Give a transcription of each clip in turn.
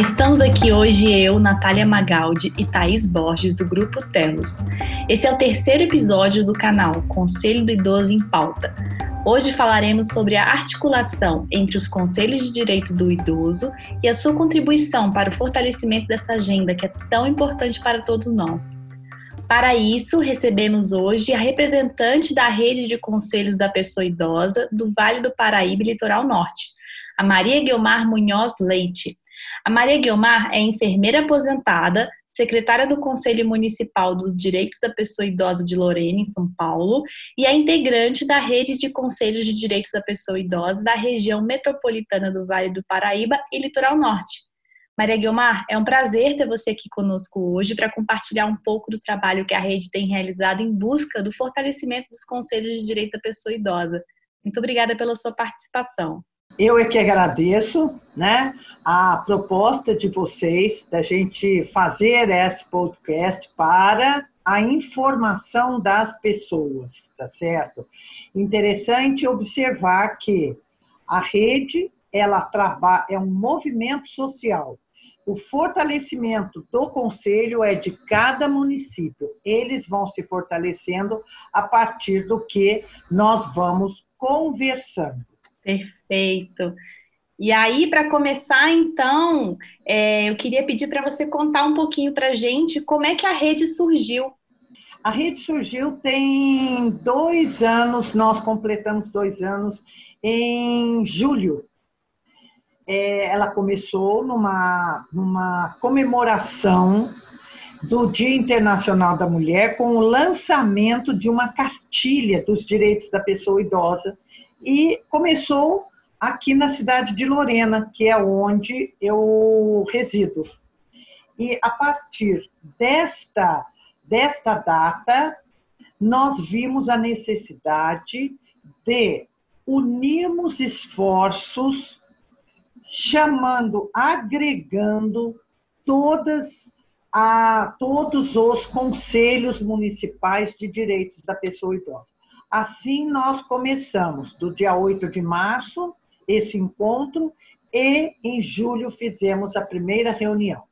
Estamos aqui hoje eu, Natália Magaldi e Thaís Borges, do Grupo Telos. Esse é o terceiro episódio do canal Conselho do Idoso em Pauta. Hoje falaremos sobre a articulação entre os conselhos de direito do idoso e a sua contribuição para o fortalecimento dessa agenda que é tão importante para todos nós. Para isso, recebemos hoje a representante da rede de conselhos da pessoa idosa do Vale do Paraíba e Litoral Norte, a Maria Guilmar Munhoz Leite. A Maria Guilmar é enfermeira aposentada, secretária do Conselho Municipal dos Direitos da Pessoa Idosa de Lorena, em São Paulo, e é integrante da Rede de Conselhos de Direitos da Pessoa Idosa da região metropolitana do Vale do Paraíba e Litoral Norte. Maria Guilmar, é um prazer ter você aqui conosco hoje para compartilhar um pouco do trabalho que a rede tem realizado em busca do fortalecimento dos conselhos de direito da pessoa idosa. Muito obrigada pela sua participação. Eu é que agradeço né, a proposta de vocês da gente fazer esse podcast para a informação das pessoas, tá certo? Interessante observar que a rede ela trabalha é um movimento social. O fortalecimento do conselho é de cada município. Eles vão se fortalecendo a partir do que nós vamos conversando. Perfeito. E aí, para começar, então, é, eu queria pedir para você contar um pouquinho para a gente como é que a rede surgiu. A rede surgiu tem dois anos, nós completamos dois anos em julho. É, ela começou numa, numa comemoração do Dia Internacional da Mulher com o lançamento de uma cartilha dos direitos da pessoa idosa e começou aqui na cidade de Lorena, que é onde eu resido. E a partir desta, desta data, nós vimos a necessidade de unirmos esforços, chamando, agregando todas a todos os conselhos municipais de direitos da pessoa idosa. Assim, nós começamos, do dia 8 de março, esse encontro, e em julho fizemos a primeira reunião.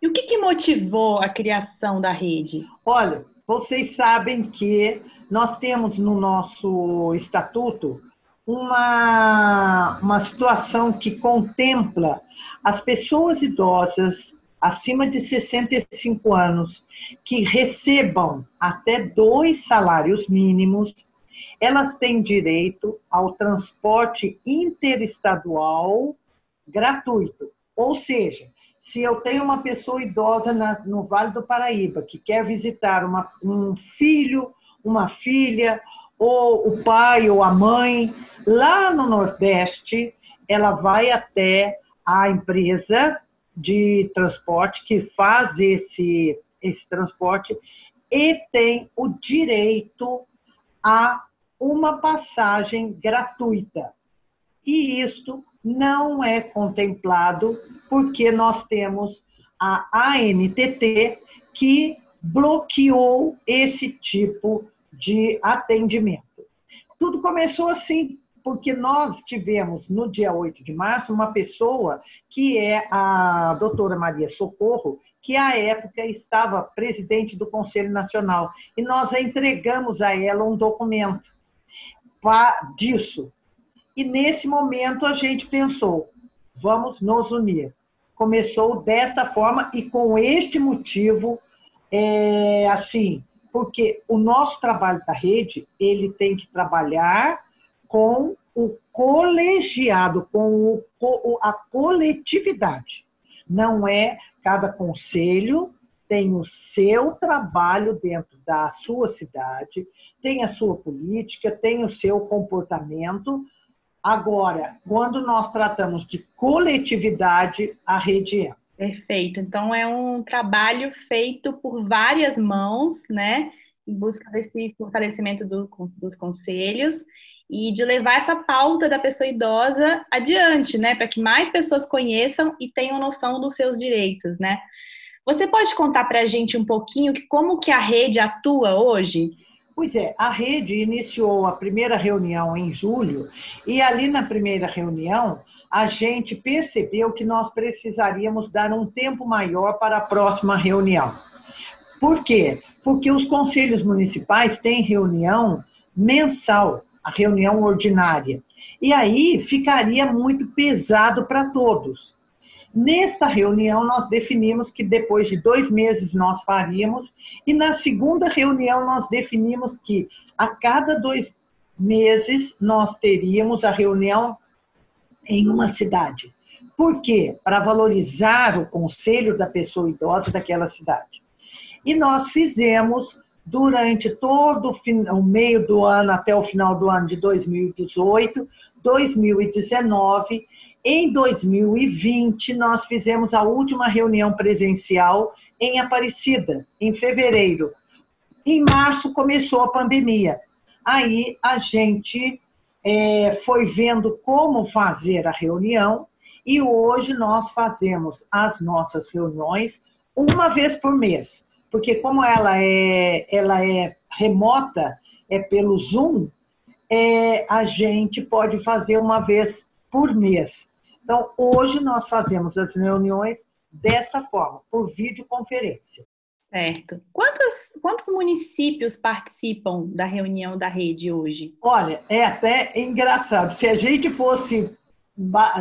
E o que, que motivou a criação da rede? Olha, vocês sabem que nós temos no nosso estatuto uma, uma situação que contempla as pessoas idosas acima de 65 anos que recebam até dois salários mínimos elas têm direito ao transporte interestadual gratuito. Ou seja, se eu tenho uma pessoa idosa na, no Vale do Paraíba que quer visitar uma, um filho, uma filha, ou o pai ou a mãe, lá no Nordeste, ela vai até a empresa de transporte que faz esse, esse transporte e tem o direito a uma passagem gratuita. E isto não é contemplado porque nós temos a ANTT que bloqueou esse tipo de atendimento. Tudo começou assim, porque nós tivemos no dia 8 de março uma pessoa que é a doutora Maria Socorro, que à época estava presidente do Conselho Nacional, e nós entregamos a ela um documento disso. E nesse momento a gente pensou, vamos nos unir. Começou desta forma e com este motivo, é, assim, porque o nosso trabalho da rede, ele tem que trabalhar com o colegiado, com o, a coletividade. Não é cada conselho tem o seu trabalho dentro da sua cidade, tem a sua política, tem o seu comportamento. Agora, quando nós tratamos de coletividade, a rede é. Perfeito. Então, é um trabalho feito por várias mãos, né? Em busca desse fortalecimento do, dos conselhos e de levar essa pauta da pessoa idosa adiante, né? Para que mais pessoas conheçam e tenham noção dos seus direitos, né? Você pode contar para a gente um pouquinho que, como que a rede atua hoje? Pois é, a rede iniciou a primeira reunião em julho e ali na primeira reunião a gente percebeu que nós precisaríamos dar um tempo maior para a próxima reunião. Por quê? Porque os conselhos municipais têm reunião mensal, a reunião ordinária. E aí ficaria muito pesado para todos. Nesta reunião, nós definimos que depois de dois meses nós faríamos, e na segunda reunião, nós definimos que a cada dois meses nós teríamos a reunião em uma cidade. Por quê? Para valorizar o conselho da pessoa idosa daquela cidade. E nós fizemos durante todo o meio do ano até o final do ano de 2018, 2019 em 2020, nós fizemos a última reunião presencial em Aparecida, em fevereiro. Em março começou a pandemia. Aí a gente é, foi vendo como fazer a reunião e hoje nós fazemos as nossas reuniões uma vez por mês, porque como ela é, ela é remota, é pelo Zoom, é, a gente pode fazer uma vez por mês. Então, hoje nós fazemos as reuniões desta forma, por videoconferência. Certo. Quantos, quantos municípios participam da reunião da rede hoje? Olha, é até engraçado. Se a gente fosse,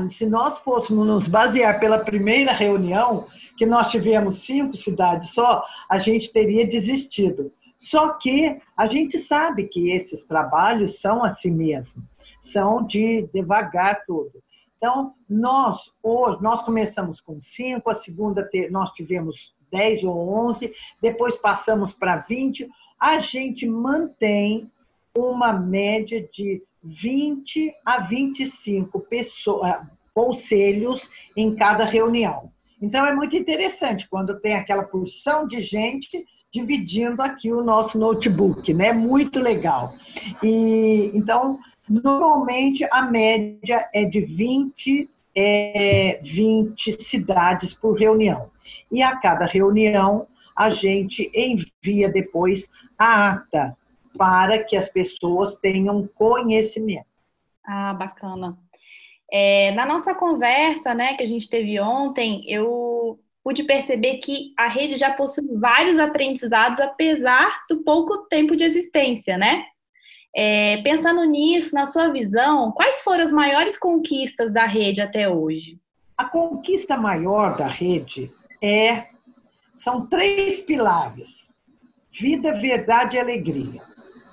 se nós fôssemos nos basear pela primeira reunião, que nós tivemos cinco cidades só, a gente teria desistido. Só que a gente sabe que esses trabalhos são assim mesmo, são de devagar tudo. Então, nós hoje, nós começamos com cinco, a segunda nós tivemos 10 ou 11, depois passamos para 20. A gente mantém uma média de 20 a 25 pessoas, eh, conselhos em cada reunião. Então, é muito interessante quando tem aquela porção de gente dividindo aqui o nosso notebook, né? Muito legal. E então Normalmente, a média é de 20, é, 20 cidades por reunião. E a cada reunião, a gente envia depois a ata para que as pessoas tenham conhecimento. Ah, bacana. É, na nossa conversa, né, que a gente teve ontem, eu pude perceber que a rede já possui vários aprendizados, apesar do pouco tempo de existência, né? É, pensando nisso, na sua visão, quais foram as maiores conquistas da rede até hoje? A conquista maior da rede é são três pilares: vida, verdade e alegria.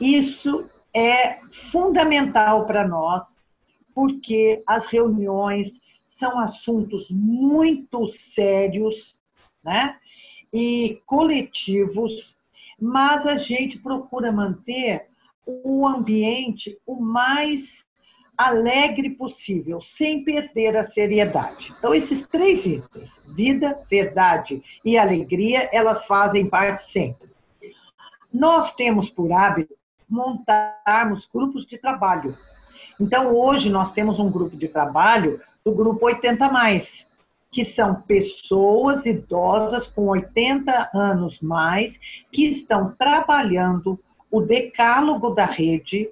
Isso é fundamental para nós, porque as reuniões são assuntos muito sérios, né? E coletivos, mas a gente procura manter o ambiente o mais alegre possível, sem perder a seriedade. Então, esses três itens, vida, verdade e alegria, elas fazem parte sempre. Nós temos por hábito montarmos grupos de trabalho. Então, hoje nós temos um grupo de trabalho do grupo 80 mais, que são pessoas idosas com 80 anos mais que estão trabalhando o decálogo da rede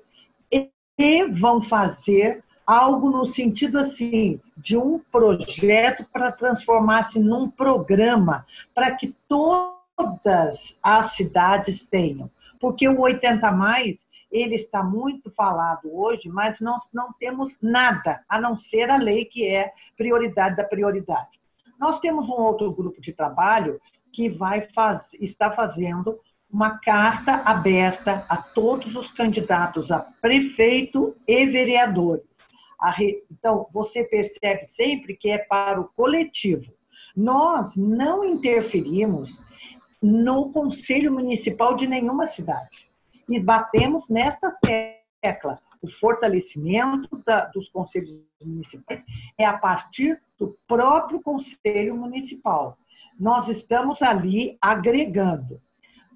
e vão fazer algo no sentido assim de um projeto para transformar-se num programa para que todas as cidades tenham, porque o 80 mais ele está muito falado hoje, mas nós não temos nada a não ser a lei que é prioridade da prioridade. Nós temos um outro grupo de trabalho que vai faz, está fazendo uma carta aberta a todos os candidatos a prefeito e vereadores. Então, você percebe sempre que é para o coletivo. Nós não interferimos no conselho municipal de nenhuma cidade. E batemos nesta tecla. O fortalecimento da, dos conselhos municipais é a partir do próprio conselho municipal. Nós estamos ali agregando.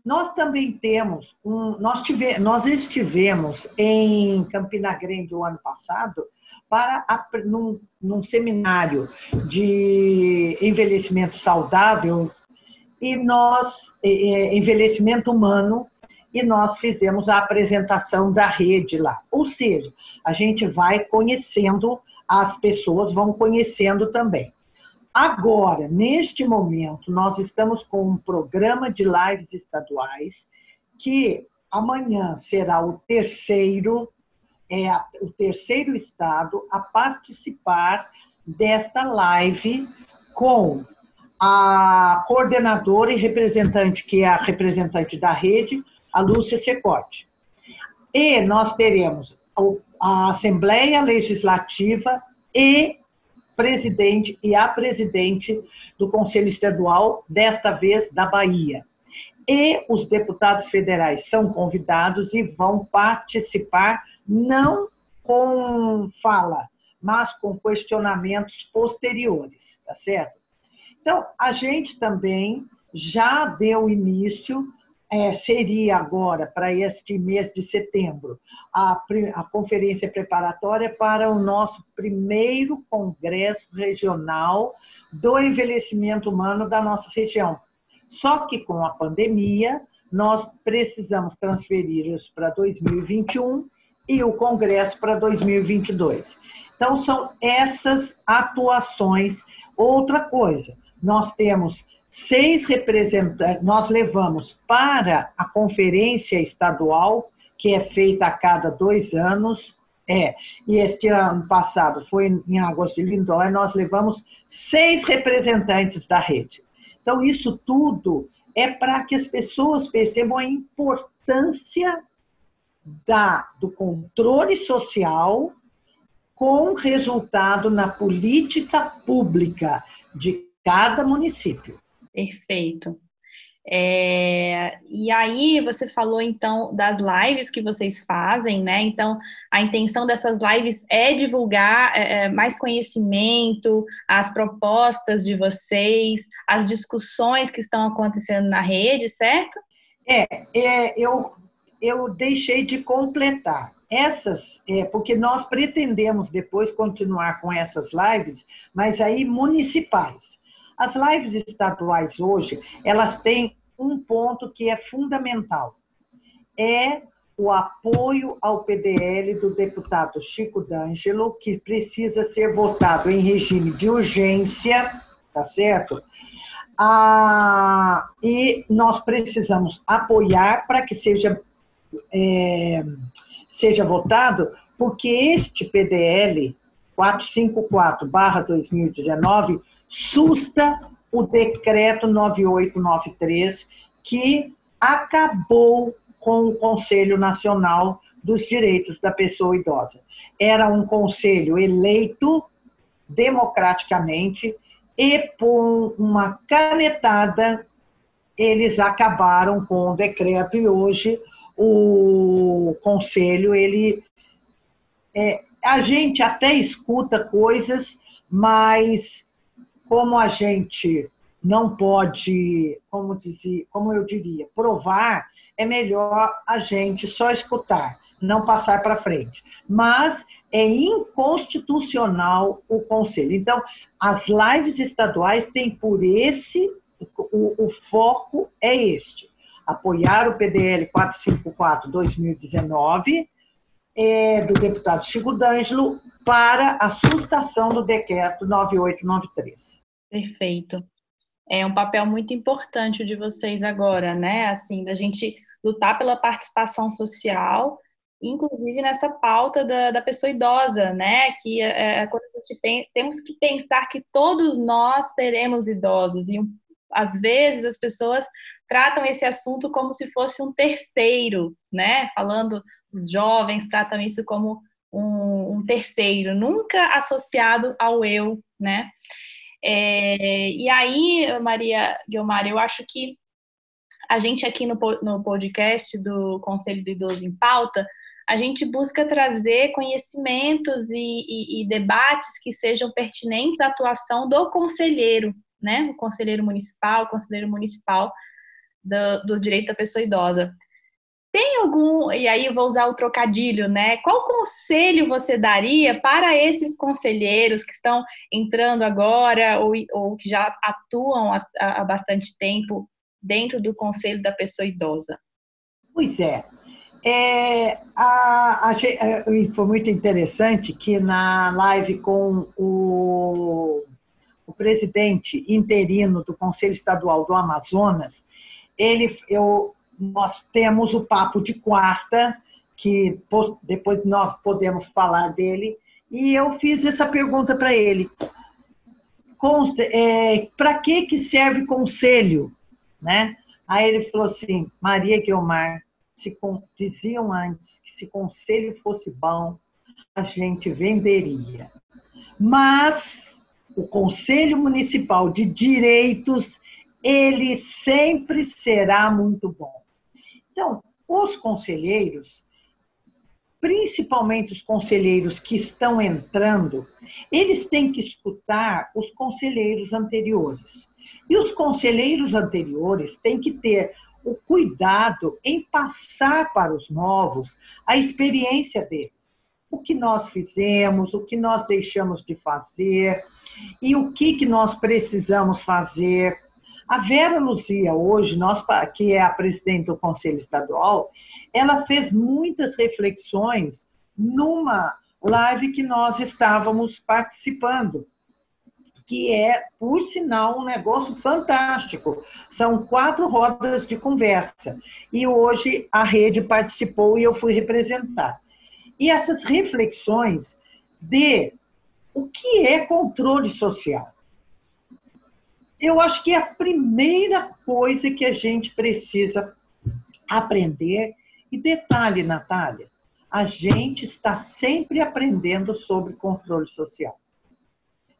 Nós também temos um, nós, tive, nós estivemos em Campina Grande o ano passado para num, num seminário de envelhecimento saudável e nós envelhecimento humano e nós fizemos a apresentação da rede lá. Ou seja, a gente vai conhecendo, as pessoas vão conhecendo também. Agora, neste momento, nós estamos com um programa de lives estaduais que amanhã será o terceiro, é, o terceiro estado a participar desta live com a coordenadora e representante, que é a representante da rede, a Lúcia Secote. E nós teremos a Assembleia Legislativa e presidente e a presidente do Conselho Estadual, desta vez da Bahia. E os deputados federais são convidados e vão participar, não com fala, mas com questionamentos posteriores, tá certo? Então, a gente também já deu início é, seria agora, para este mês de setembro, a, a conferência preparatória para o nosso primeiro congresso regional do envelhecimento humano da nossa região. Só que com a pandemia, nós precisamos transferir isso para 2021 e o congresso para 2022. Então, são essas atuações. Outra coisa, nós temos seis representantes, nós levamos para a conferência estadual, que é feita a cada dois anos, é, e este ano passado foi em Águas de Lindóia, nós levamos seis representantes da rede. Então, isso tudo é para que as pessoas percebam a importância da, do controle social com resultado na política pública de cada município. Perfeito. É, e aí você falou então das lives que vocês fazem, né? Então a intenção dessas lives é divulgar é, é, mais conhecimento, as propostas de vocês, as discussões que estão acontecendo na rede, certo? É, é eu eu deixei de completar essas, é, porque nós pretendemos depois continuar com essas lives, mas aí municipais. As lives estaduais hoje, elas têm um ponto que é fundamental. É o apoio ao PDL do deputado Chico D'Angelo, que precisa ser votado em regime de urgência, tá certo? Ah, e nós precisamos apoiar para que seja, é, seja votado, porque este PDL 454-2019 susta o decreto 9893, que acabou com o Conselho Nacional dos Direitos da Pessoa Idosa. Era um conselho eleito democraticamente e por uma canetada eles acabaram com o decreto e hoje o conselho ele é, a gente até escuta coisas, mas como a gente não pode, como, como eu diria, provar, é melhor a gente só escutar, não passar para frente. Mas é inconstitucional o conselho. Então, as lives estaduais têm por esse, o, o foco é este: apoiar o PDL 454-2019 é, do deputado Chico D'Angelo para a sustação do decreto 9893. Perfeito. É um papel muito importante de vocês agora, né? Assim, da gente lutar pela participação social, inclusive nessa pauta da, da pessoa idosa, né? Que é, é quando a gente tem, temos que pensar que todos nós seremos idosos e às vezes as pessoas tratam esse assunto como se fosse um terceiro, né? Falando os jovens tratam isso como um, um terceiro, nunca associado ao eu, né? É, e aí, Maria Guilmar, eu acho que a gente aqui no, no podcast do Conselho do Idoso em Pauta, a gente busca trazer conhecimentos e, e, e, debates que sejam pertinentes à atuação do conselheiro, né? O conselheiro municipal, o conselheiro municipal do, do direito da pessoa idosa. Tem algum, e aí eu vou usar o trocadilho, né? Qual conselho você daria para esses conselheiros que estão entrando agora ou, ou que já atuam há, há bastante tempo dentro do conselho da pessoa idosa? Pois é. é a, a, foi muito interessante que na live com o, o presidente interino do Conselho Estadual do Amazonas, ele, eu, nós temos o papo de quarta, que depois nós podemos falar dele, e eu fiz essa pergunta para ele. É, para que, que serve conselho? Né? Aí ele falou assim, Maria Guilmar, se, diziam antes que se conselho fosse bom, a gente venderia. Mas o Conselho Municipal de Direitos, ele sempre será muito bom. Então, os conselheiros, principalmente os conselheiros que estão entrando, eles têm que escutar os conselheiros anteriores. E os conselheiros anteriores têm que ter o cuidado em passar para os novos a experiência deles. O que nós fizemos, o que nós deixamos de fazer e o que, que nós precisamos fazer. A Vera Luzia, hoje, nós, que é a presidente do Conselho Estadual, ela fez muitas reflexões numa live que nós estávamos participando que é, por sinal, um negócio fantástico. São quatro rodas de conversa. E hoje a rede participou e eu fui representar. E essas reflexões de o que é controle social. Eu acho que é a primeira coisa que a gente precisa aprender. E detalhe, Natália, a gente está sempre aprendendo sobre controle social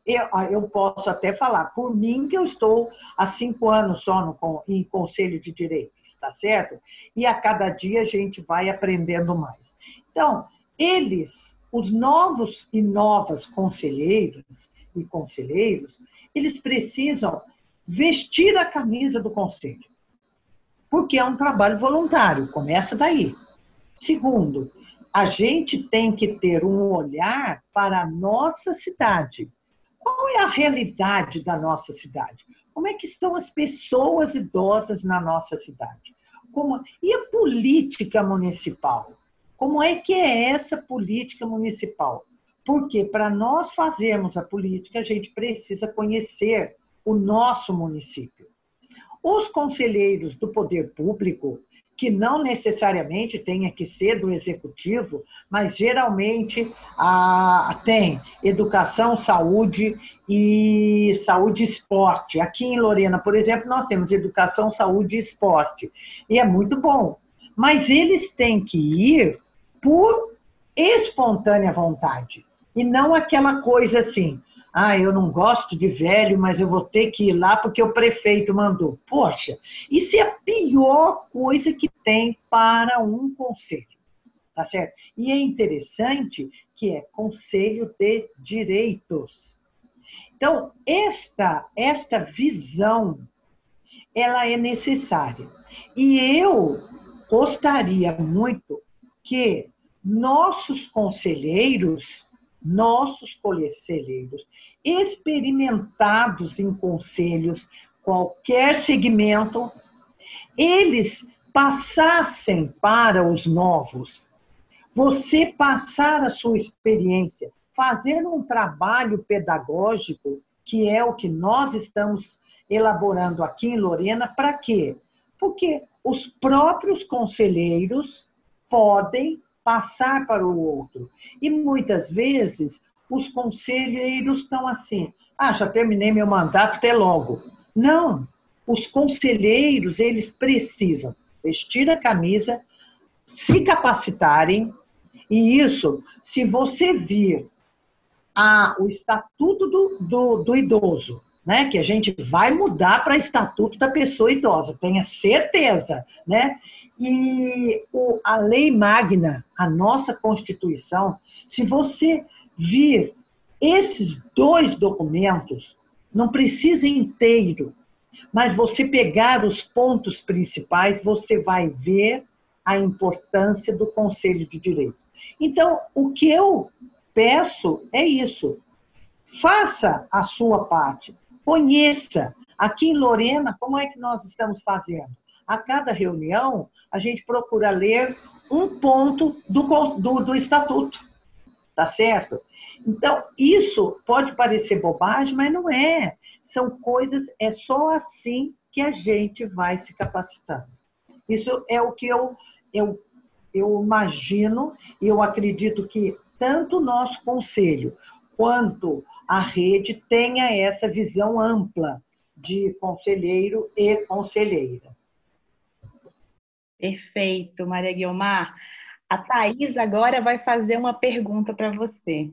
eu, eu posso até falar por mim que eu estou há cinco anos só no, em Conselho de Direitos, tá certo? E a cada dia a gente vai aprendendo mais. Então, eles, os novos e novas conselheiros e conselheiros, eles precisam vestir a camisa do conselho, porque é um trabalho voluntário, começa daí. Segundo, a gente tem que ter um olhar para a nossa cidade qual é a realidade da nossa cidade? Como é que estão as pessoas idosas na nossa cidade? Como, e a política municipal? Como é que é essa política municipal? Porque para nós fazermos a política, a gente precisa conhecer o nosso município. Os conselheiros do poder público, que não necessariamente tenha que ser do executivo, mas geralmente ah, tem educação, saúde e saúde e esporte. Aqui em Lorena, por exemplo, nós temos educação, saúde e esporte. E é muito bom. Mas eles têm que ir por espontânea vontade. E não aquela coisa assim, ah, eu não gosto de velho, mas eu vou ter que ir lá porque o prefeito mandou. Poxa, isso é a pior coisa que tem para um conselho, tá certo? E é interessante que é conselho de direitos. Então, esta, esta visão, ela é necessária. E eu gostaria muito que nossos conselheiros nossos conselheiros, experimentados em conselhos, qualquer segmento, eles passassem para os novos. Você passar a sua experiência, fazer um trabalho pedagógico, que é o que nós estamos elaborando aqui em Lorena, para quê? Porque os próprios conselheiros podem passar para o outro. E muitas vezes os conselheiros estão assim: ah, já terminei meu mandato, até logo. Não, os conselheiros, eles precisam vestir a camisa, se capacitarem, e isso, se você vir a, o estatuto do, do, do idoso, né, que a gente vai mudar para estatuto da pessoa idosa, tenha certeza, né? E o, a lei magna, a nossa Constituição, se você vir esses dois documentos, não precisa inteiro, mas você pegar os pontos principais, você vai ver a importância do Conselho de Direito. Então, o que eu peço é isso. Faça a sua parte, conheça. Aqui em Lorena, como é que nós estamos fazendo? A cada reunião, a gente procura ler um ponto do, do, do estatuto, tá certo? Então, isso pode parecer bobagem, mas não é. São coisas, é só assim que a gente vai se capacitando. Isso é o que eu, eu, eu imagino e eu acredito que tanto o nosso conselho quanto a rede tenha essa visão ampla de conselheiro e conselheira. Perfeito, Maria Guilmar. A Thais agora vai fazer uma pergunta para você.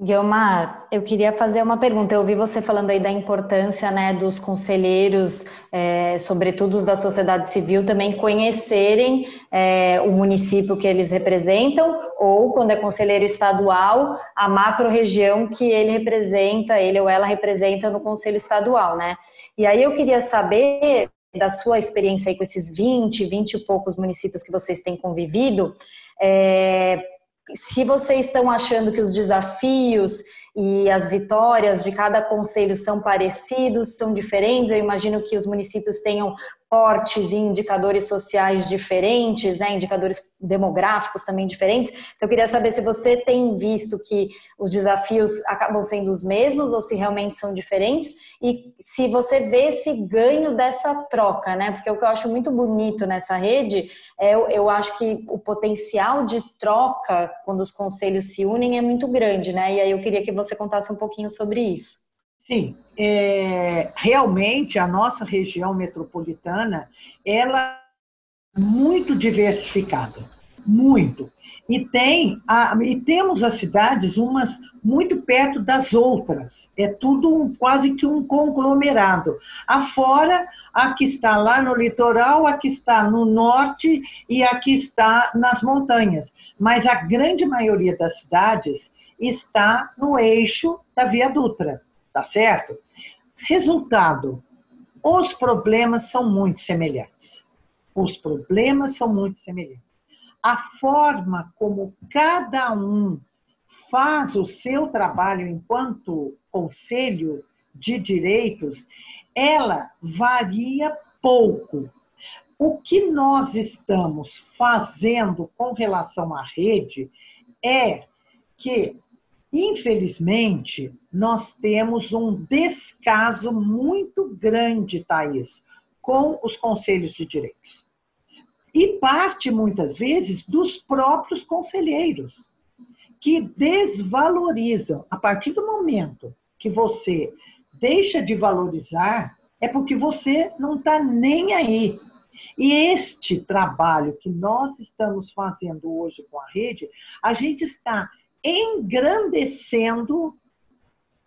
Guilmar, eu queria fazer uma pergunta. Eu ouvi você falando aí da importância né, dos conselheiros, é, sobretudo os da sociedade civil, também conhecerem é, o município que eles representam, ou, quando é conselheiro estadual, a macro-região que ele representa, ele ou ela representa no conselho estadual, né? E aí eu queria saber da sua experiência aí com esses 20, 20 e poucos municípios que vocês têm convivido, é, se vocês estão achando que os desafios e as vitórias de cada conselho são parecidos, são diferentes, eu imagino que os municípios tenham portes e indicadores sociais diferentes, né, indicadores demográficos também diferentes. Então, eu queria saber se você tem visto que os desafios acabam sendo os mesmos ou se realmente são diferentes e se você vê esse ganho dessa troca, né? Porque o que eu acho muito bonito nessa rede é eu, eu acho que o potencial de troca quando os conselhos se unem é muito grande, né? E aí eu queria que você contasse um pouquinho sobre isso. Sim, é, realmente a nossa região metropolitana ela é muito diversificada, muito. E tem a, e temos as cidades umas muito perto das outras. É tudo um, quase que um conglomerado. Afora, a que está lá no litoral, a que está no norte e a que está nas montanhas. Mas a grande maioria das cidades está no eixo da Via Dutra tá certo? Resultado: os problemas são muito semelhantes. Os problemas são muito semelhantes. A forma como cada um faz o seu trabalho enquanto conselho de direitos, ela varia pouco. O que nós estamos fazendo com relação à rede é que Infelizmente, nós temos um descaso muito grande, Thaís, com os conselhos de direitos. E parte, muitas vezes, dos próprios conselheiros, que desvalorizam. A partir do momento que você deixa de valorizar, é porque você não está nem aí. E este trabalho que nós estamos fazendo hoje com a rede, a gente está engrandecendo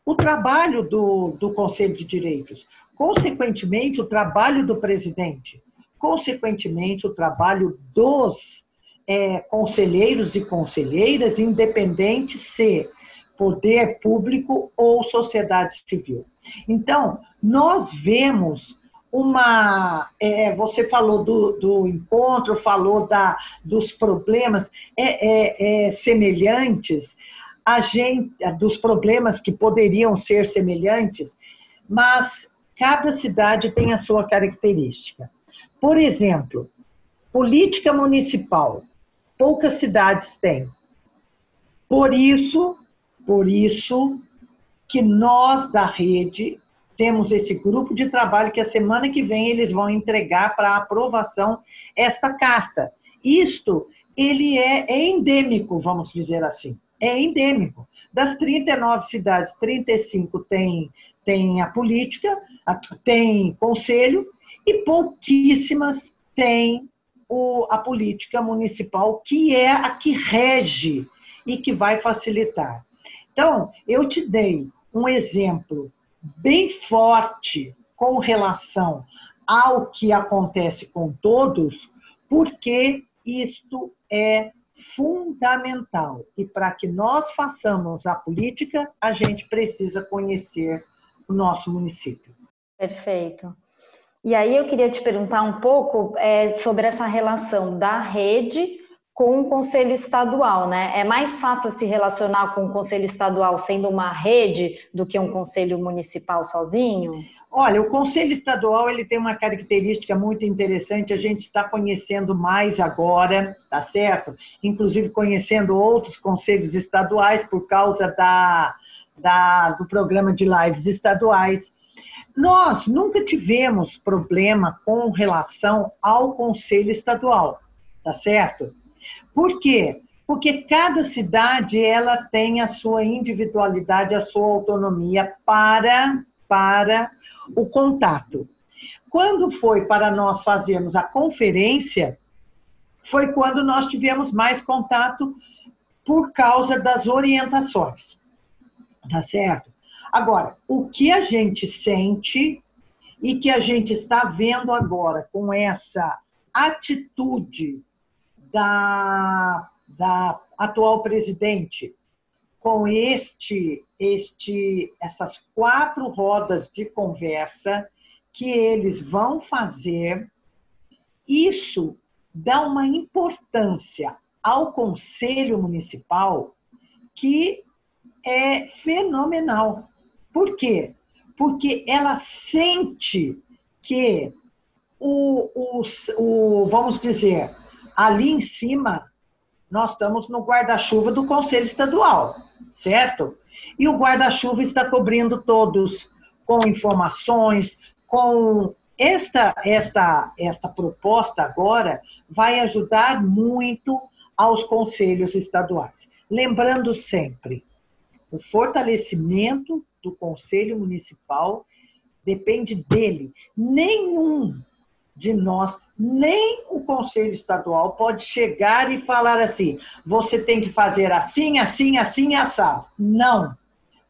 o trabalho do, do Conselho de Direitos, consequentemente, o trabalho do presidente, consequentemente, o trabalho dos é, conselheiros e conselheiras, independente se poder público ou sociedade civil. Então, nós vemos uma. É, você falou do, do, encontro, falou da, dos problemas é, é, é, semelhantes, a gente, dos problemas que poderiam ser semelhantes, mas cada cidade tem a sua característica. Por exemplo, política municipal, poucas cidades têm. Por isso, por isso que nós da rede temos esse grupo de trabalho que a semana que vem eles vão entregar para aprovação esta carta. Isto, ele é, endêmico, vamos dizer assim. É endêmico. Das 39 cidades, 35 tem, tem a política, tem conselho, e pouquíssimas têm o, a política municipal, que é a que rege e que vai facilitar. Então, eu te dei um exemplo bem forte com relação ao que acontece com todos, porque isto é fundamental. E para que nós façamos a política, a gente precisa conhecer o nosso município. Perfeito. E aí eu queria te perguntar um pouco é, sobre essa relação da rede com o conselho estadual, né? É mais fácil se relacionar com o conselho estadual sendo uma rede do que um conselho municipal sozinho? Olha, o Conselho Estadual ele tem uma característica muito interessante, a gente está conhecendo mais agora, tá certo? Inclusive conhecendo outros conselhos estaduais por causa da, da, do programa de lives estaduais. Nós nunca tivemos problema com relação ao Conselho Estadual, tá certo? Por quê? Porque cada cidade ela tem a sua individualidade, a sua autonomia para para o contato. Quando foi para nós fazermos a conferência, foi quando nós tivemos mais contato por causa das orientações. Tá certo? Agora, o que a gente sente e que a gente está vendo agora com essa atitude da, da atual presidente com este, este, essas quatro rodas de conversa que eles vão fazer, isso dá uma importância ao Conselho Municipal que é fenomenal. Por quê? Porque ela sente que o, o, o vamos dizer, ali em cima nós estamos no guarda-chuva do Conselho Estadual, certo? E o guarda-chuva está cobrindo todos com informações, com esta esta esta proposta agora vai ajudar muito aos conselhos estaduais. Lembrando sempre, o fortalecimento do conselho municipal depende dele. Nenhum de nós, nem o Conselho Estadual pode chegar e falar assim: você tem que fazer assim, assim, assim, assado. Não,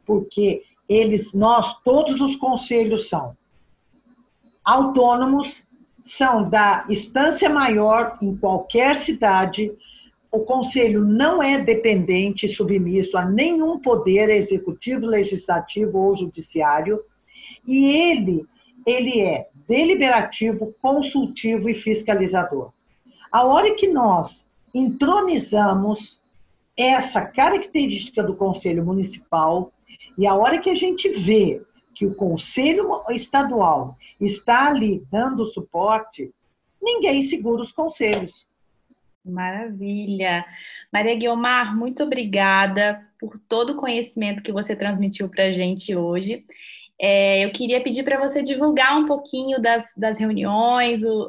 porque eles, nós, todos os conselhos são autônomos, são da instância maior em qualquer cidade. O conselho não é dependente, submisso a nenhum poder executivo, legislativo ou judiciário, e ele ele é deliberativo, consultivo e fiscalizador. A hora que nós entronizamos essa característica do Conselho Municipal e a hora que a gente vê que o Conselho Estadual está ali dando suporte, ninguém segura os conselhos. Maravilha. Maria Guilmar, muito obrigada por todo o conhecimento que você transmitiu para a gente hoje. É, eu queria pedir para você divulgar um pouquinho das, das reuniões, o,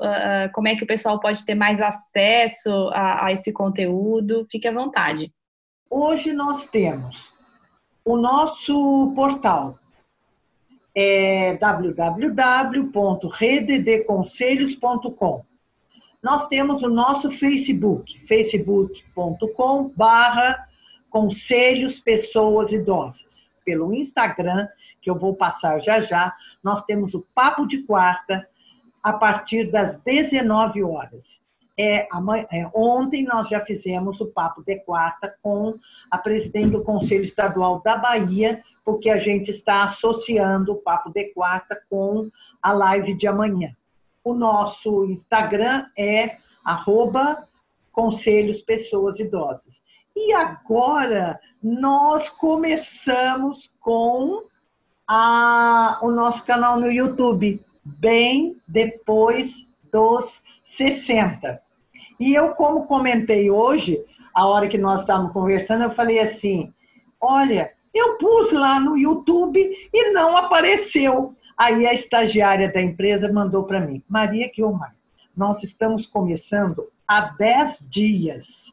como é que o pessoal pode ter mais acesso a, a esse conteúdo. Fique à vontade. Hoje nós temos o nosso portal é www.rededeconselhos.com. Nós temos o nosso Facebook, facebook.com barra Conselhos Pessoas Idosas. Pelo Instagram, que eu vou passar já já, nós temos o Papo de Quarta, a partir das 19 horas. É, amanhã, é, ontem nós já fizemos o Papo de Quarta com a presidente do Conselho Estadual da Bahia, porque a gente está associando o Papo de Quarta com a live de amanhã. O nosso Instagram é arroba Conselhos Pessoas Idosas. E agora nós começamos com a, o nosso canal no YouTube, bem depois dos 60. E eu, como comentei hoje, a hora que nós estávamos conversando, eu falei assim: olha, eu pus lá no YouTube e não apareceu. Aí a estagiária da empresa mandou para mim: Maria Guilmar, nós estamos começando há 10 dias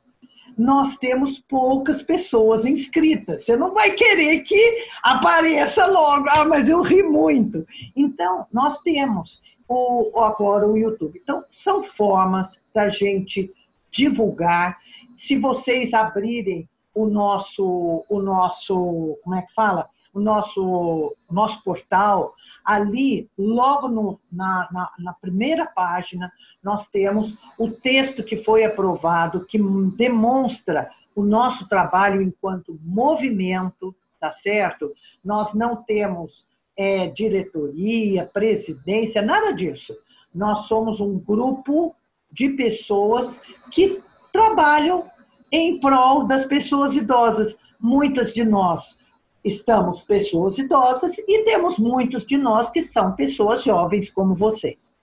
nós temos poucas pessoas inscritas. Você não vai querer que apareça logo. Ah, mas eu ri muito. Então, nós temos o, agora o YouTube. Então, são formas da gente divulgar. Se vocês abrirem o nosso, o nosso, como é que fala? O nosso, nosso portal, ali, logo no, na, na, na, primeira página, nós temos o texto que foi aprovado, que demonstra o nosso trabalho enquanto movimento, tá certo? Nós não temos é, diretoria, presidência, nada disso. Nós somos um grupo de pessoas que trabalham em prol das pessoas idosas. Muitas de nós estamos pessoas idosas e temos muitos de nós que são pessoas jovens como vocês.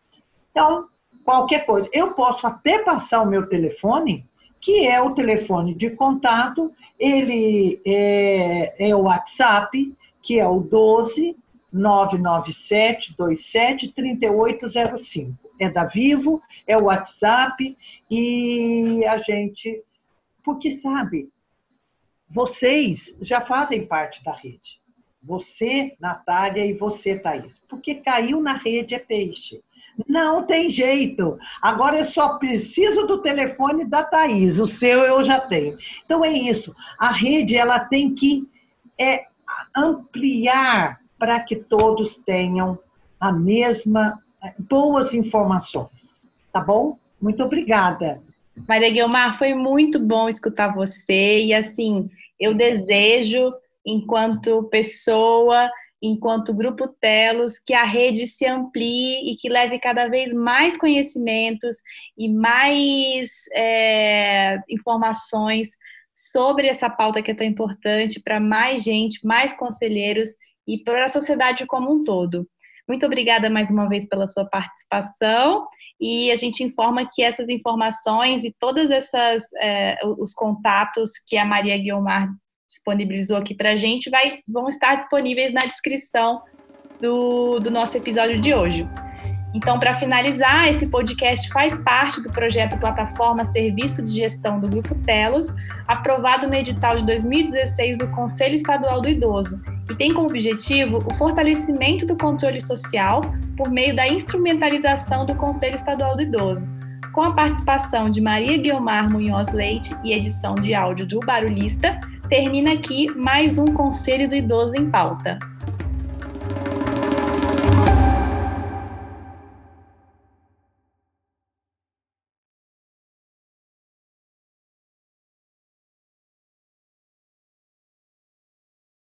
Então, qualquer coisa, eu posso até passar o meu telefone, que é o telefone de contato, ele é, é o WhatsApp, que é o 12 997 27 3805. É da Vivo, é o WhatsApp e a gente. Porque, sabe, vocês já fazem parte da rede. Você, Natália, e você, Thaís. Porque caiu na rede é peixe. Não tem jeito. Agora eu só preciso do telefone da Thaís. O seu eu já tenho. Então é isso. A rede ela tem que é, ampliar para que todos tenham a mesma boas informações. Tá bom? Muito obrigada. Maria Guilmar, foi muito bom escutar você e assim, eu desejo, enquanto pessoa, enquanto Grupo Telos, que a rede se amplie e que leve cada vez mais conhecimentos e mais é, informações sobre essa pauta que é tão importante para mais gente, mais conselheiros e para a sociedade como um todo. Muito obrigada mais uma vez pela sua participação e a gente informa que essas informações e todas essas é, os contatos que a Maria Guiomar disponibilizou aqui para a gente vai, vão estar disponíveis na descrição do, do nosso episódio de hoje. Então, para finalizar, esse podcast faz parte do projeto Plataforma Serviço de Gestão do Grupo Telos, aprovado no edital de 2016 do Conselho Estadual do Idoso, e tem como objetivo o fortalecimento do controle social por meio da instrumentalização do Conselho Estadual do Idoso, com a participação de Maria Guilmar Munhoz Leite e edição de áudio do Barulhista, termina aqui mais um Conselho do Idoso em Pauta.